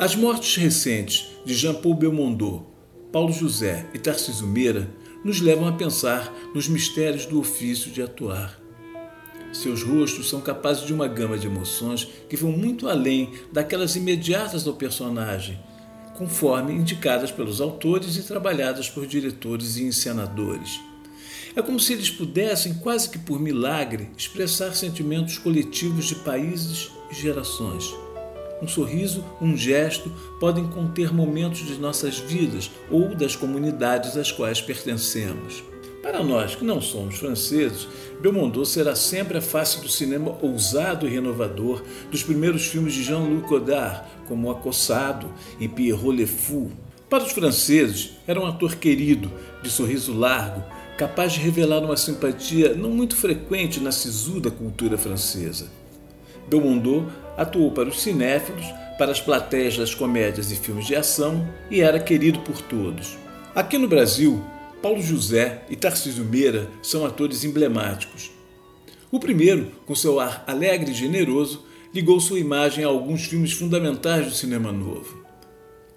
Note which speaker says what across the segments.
Speaker 1: As mortes recentes de Jean-Paul Belmondo, Paulo José e Tarcísio Meira nos levam a pensar nos mistérios do ofício de atuar. Seus rostos são capazes de uma gama de emoções que vão muito além daquelas imediatas ao personagem, conforme indicadas pelos autores e trabalhadas por diretores e encenadores. É como se eles pudessem, quase que por milagre, expressar sentimentos coletivos de países e gerações. Um sorriso, um gesto podem conter momentos de nossas vidas ou das comunidades às quais pertencemos. Para nós que não somos franceses, Belmondo será sempre a face do cinema ousado e renovador dos primeiros filmes de Jean-Luc Godard, como Acossado e Pierrot Le Fou. Para os franceses, era um ator querido, de sorriso largo, capaz de revelar uma simpatia não muito frequente na sisuda cultura francesa. Belmondo atuou para os cinéfilos, para as plateias das comédias e filmes de ação e era querido por todos. Aqui no Brasil, Paulo José e Tarcísio Meira são atores emblemáticos. O primeiro, com seu ar alegre e generoso, ligou sua imagem a alguns filmes fundamentais do cinema novo.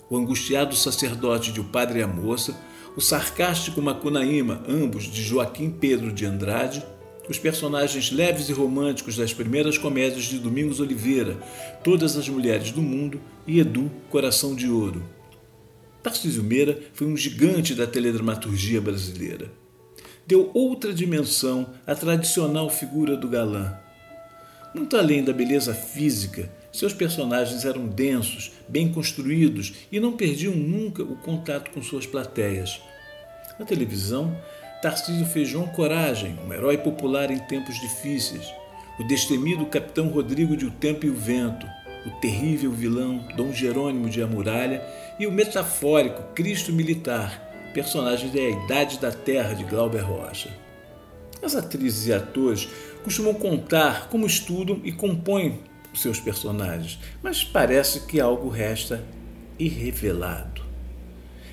Speaker 1: O angustiado sacerdote de O Padre e a Moça, o sarcástico Macunaíma, ambos de Joaquim Pedro de Andrade, os personagens leves e românticos das primeiras comédias de Domingos Oliveira, Todas as Mulheres do Mundo e Edu, Coração de Ouro. Tarcísio Meira foi um gigante da teledramaturgia brasileira. Deu outra dimensão à tradicional figura do galã. Muito além da beleza física, seus personagens eram densos, bem construídos e não perdiam nunca o contato com suas plateias. Na televisão, Tarcísio fez João Coragem, um herói popular em tempos difíceis, o destemido capitão Rodrigo de O Tempo e o Vento, o terrível vilão Dom Jerônimo de Amuralha e o metafórico Cristo Militar, personagem da Idade da Terra de Glauber Rocha. As atrizes e atores costumam contar como estudam e compõem seus personagens, mas parece que algo resta irrevelado.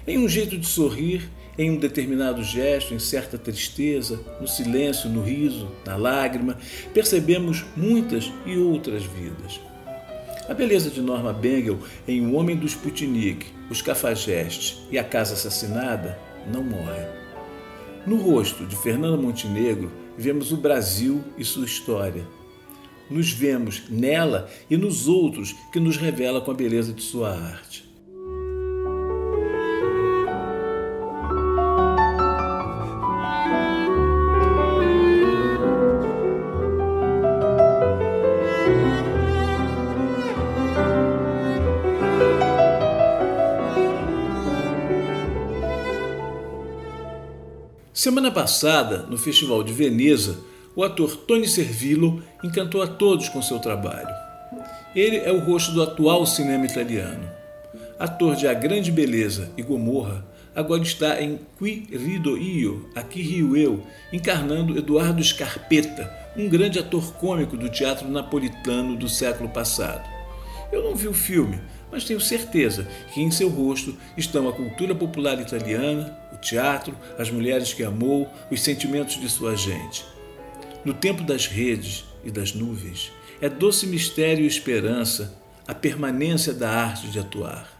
Speaker 1: Em um jeito de sorrir, em um determinado gesto, em certa tristeza, no silêncio, no riso, na lágrima, percebemos muitas e outras vidas. A beleza de Norma Bengel em O Homem do Sputnik, Os Cafajestes e A Casa Assassinada não morre. No rosto de Fernanda Montenegro, vemos o Brasil e sua história. Nos vemos nela e nos outros que nos revela com a beleza de sua arte. Semana passada, no Festival de Veneza, o ator Tony Servillo encantou a todos com seu trabalho. Ele é o rosto do atual cinema italiano. Ator de A Grande Beleza e Gomorra, agora está em Qui rido io, Aqui rio eu, encarnando Eduardo Scarpetta, um grande ator cômico do teatro napolitano do século passado. Eu não vi o filme, mas tenho certeza que em seu rosto estão a cultura popular italiana, o teatro, as mulheres que amou, os sentimentos de sua gente. No tempo das redes e das nuvens, é doce mistério e esperança a permanência da arte de atuar.